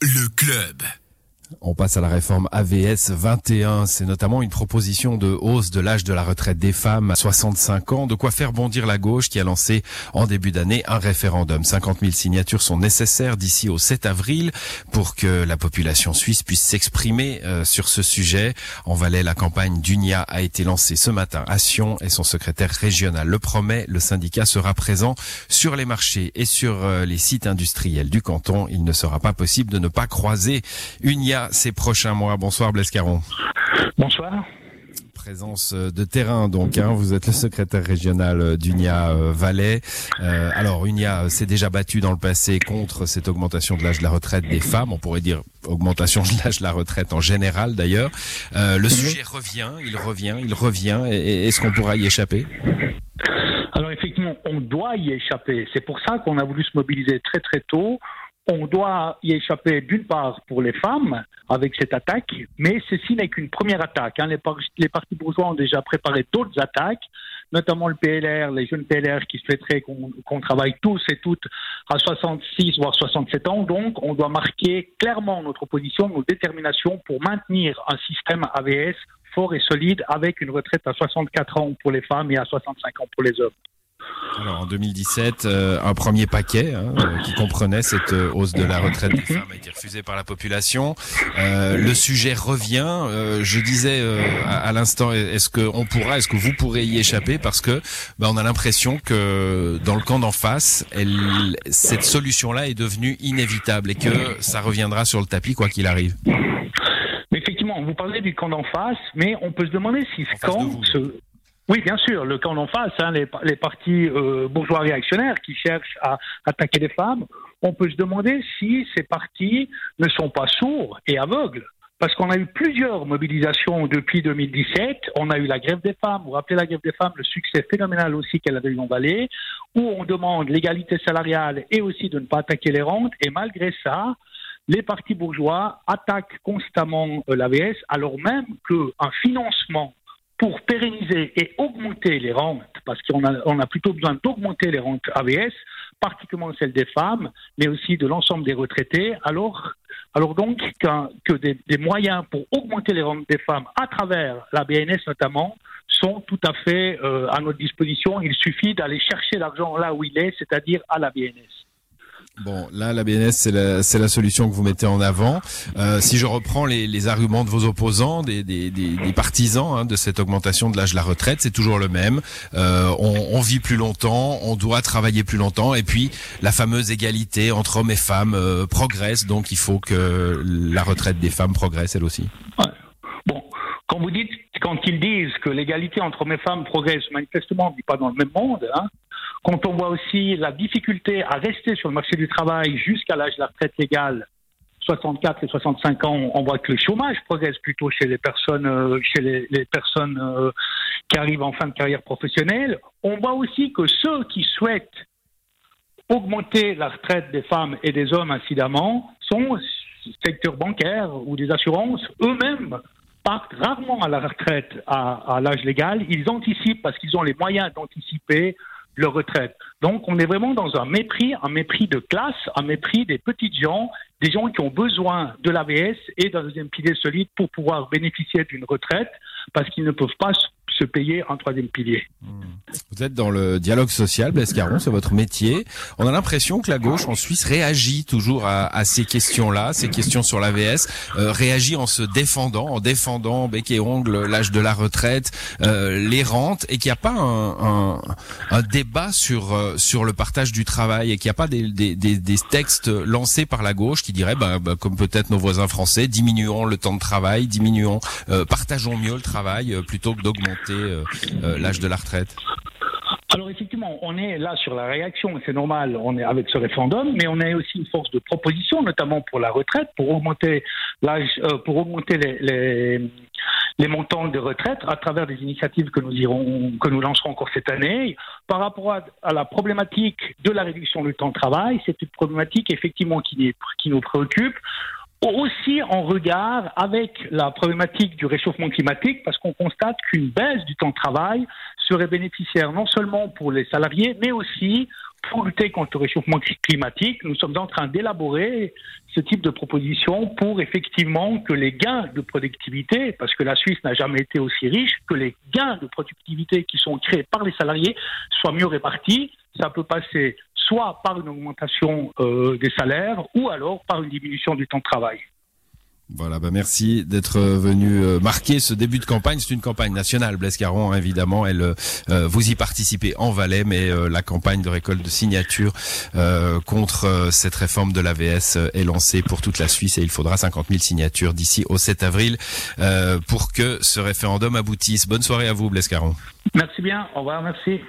Le club. On passe à la réforme AVS 21. C'est notamment une proposition de hausse de l'âge de la retraite des femmes à 65 ans. De quoi faire bondir la gauche qui a lancé en début d'année un référendum. 50 000 signatures sont nécessaires d'ici au 7 avril pour que la population suisse puisse s'exprimer euh, sur ce sujet. En Valais, la campagne d'UNIA a été lancée ce matin à Sion et son secrétaire régional le promet. Le syndicat sera présent sur les marchés et sur euh, les sites industriels du canton. Il ne sera pas possible de ne pas croiser UNIA ces prochains mois. Bonsoir Blaise Caron. Bonsoir. Présence euh, de terrain donc. Hein. Vous êtes le secrétaire régional euh, d'UNIA euh, Valais. Euh, alors UNIA s'est déjà battu dans le passé contre cette augmentation de l'âge de la retraite des femmes. On pourrait dire augmentation de l'âge de la retraite en général d'ailleurs. Euh, le sujet revient, il revient, il revient. Est-ce qu'on pourra y échapper? Alors effectivement, on doit y échapper. C'est pour ça qu'on a voulu se mobiliser très très tôt. On doit y échapper d'une part pour les femmes avec cette attaque, mais ceci n'est qu'une première attaque. hein. Les, par- les partis bourgeois ont déjà préparé d'autres attaques, notamment le PLR, les jeunes PLR qui souhaiteraient qu'on travaille tous et toutes à 66 voire 67 ans. Donc on doit marquer clairement notre opposition, notre détermination pour maintenir un système AVS fort et solide avec une retraite à 64 ans pour les femmes et à 65 ans pour les hommes. Alors en 2017, euh, un premier paquet hein, euh, qui comprenait cette euh, hausse de la retraite des femmes a été refusé par la population. Euh, le sujet revient. Euh, je disais euh, à, à l'instant, est-ce que on pourra, est-ce que vous pourrez y échapper? Parce que bah, on a l'impression que dans le camp d'en face, elle, cette solution-là est devenue inévitable et que ça reviendra sur le tapis quoi qu'il arrive. Mais effectivement, vous parlez du camp d'en face, mais on peut se demander si ce camp... Oui, bien sûr, le camp d'en face, hein, les, les partis euh, bourgeois réactionnaires qui cherchent à attaquer les femmes, on peut se demander si ces partis ne sont pas sourds et aveugles. Parce qu'on a eu plusieurs mobilisations depuis 2017. On a eu la grève des femmes. Vous rappelez la grève des femmes, le succès phénoménal aussi qu'elle avait eu en Valais, où on demande l'égalité salariale et aussi de ne pas attaquer les rentes. Et malgré ça, les partis bourgeois attaquent constamment euh, l'AVS, alors même qu'un financement pour pérenniser et augmenter les rentes, parce qu'on a, plutôt besoin d'augmenter les rentes AVS, particulièrement celles des femmes, mais aussi de l'ensemble des retraités, alors, alors donc que des, des moyens pour augmenter les rentes des femmes à travers la BNS notamment sont tout à fait euh, à notre disposition. Il suffit d'aller chercher l'argent là où il est, c'est-à-dire à la BNS. Bon, là, la BNS, c'est la, la solution que vous mettez en avant. Euh, si je reprends les, les arguments de vos opposants, des, des, des, des partisans hein, de cette augmentation de l'âge de la retraite, c'est toujours le même. Euh, on, on vit plus longtemps, on doit travailler plus longtemps, et puis la fameuse égalité entre hommes et femmes euh, progresse, donc il faut que la retraite des femmes progresse elle aussi. Bon, quand vous dites, quand ils disent que l'égalité entre hommes et femmes progresse, manifestement, on ne vit pas dans le même monde. Hein. Quand on voit aussi la difficulté à rester sur le marché du travail jusqu'à l'âge de la retraite légale, 64 et 65 ans, on voit que le chômage progresse plutôt chez les personnes, euh, chez les, personnes euh, qui arrivent en fin de carrière professionnelle. On voit aussi que ceux qui souhaitent augmenter la retraite des femmes et des hommes incidemment sont secteur bancaire ou des assurances eux-mêmes partent rarement à la retraite à l'âge légal. Ils anticipent parce qu'ils ont les moyens d'anticiper retraite. Donc on est vraiment dans un mépris, un mépris de classe, un mépris des petites gens, des gens qui ont besoin de l'AVS et d'un deuxième pilier solide pour pouvoir bénéficier d'une retraite parce qu'ils ne peuvent pas se- payer un troisième pilier. Vous êtes dans le dialogue social, Blaise Caron, c'est votre métier. On a l'impression que la gauche en Suisse réagit toujours à, à ces questions-là, ces questions sur l'AVS, euh, réagit en se défendant, en défendant bec et ongle l'âge de la retraite, euh, les rentes, et qu'il n'y a pas un, un, un débat sur euh, sur le partage du travail, et qu'il n'y a pas des, des, des, des textes lancés par la gauche qui diraient, bah, bah, comme peut-être nos voisins français, diminuons le temps de travail, diminuons, euh, partageons mieux le travail euh, plutôt que d'augmenter euh, euh, l'âge de la retraite. Alors effectivement, on est là sur la réaction, c'est normal, on est avec ce référendum, mais on a aussi une force de proposition, notamment pour la retraite, pour augmenter l'âge, euh, pour augmenter les, montants de retraite à travers des initiatives que nous irons, que nous lancerons encore cette année. Par rapport à, la problématique de la réduction du temps de travail, c'est une problématique effectivement qui nous préoccupe aussi en regard avec la problématique du réchauffement climatique, parce qu'on constate qu'une baisse du temps de travail serait bénéficiaire non seulement pour les salariés, mais aussi pour lutter contre le réchauffement climatique, nous sommes en train d'élaborer ce type de proposition pour effectivement que les gains de productivité, parce que la Suisse n'a jamais été aussi riche, que les gains de productivité qui sont créés par les salariés soient mieux répartis. Ça peut passer soit par une augmentation euh, des salaires ou alors par une diminution du temps de travail. Voilà, bah merci d'être venu euh, marquer ce début de campagne. C'est une campagne nationale, Blaise Caron, évidemment. Elle, euh, vous y participez en Valais, mais euh, la campagne de récolte de signatures contre cette réforme de l'AVS est lancée pour toute la Suisse et il faudra 50 000 signatures d'ici au 7 avril pour que ce référendum aboutisse. Bonne soirée à vous, Blaise Caron. Merci bien. Au revoir. Merci.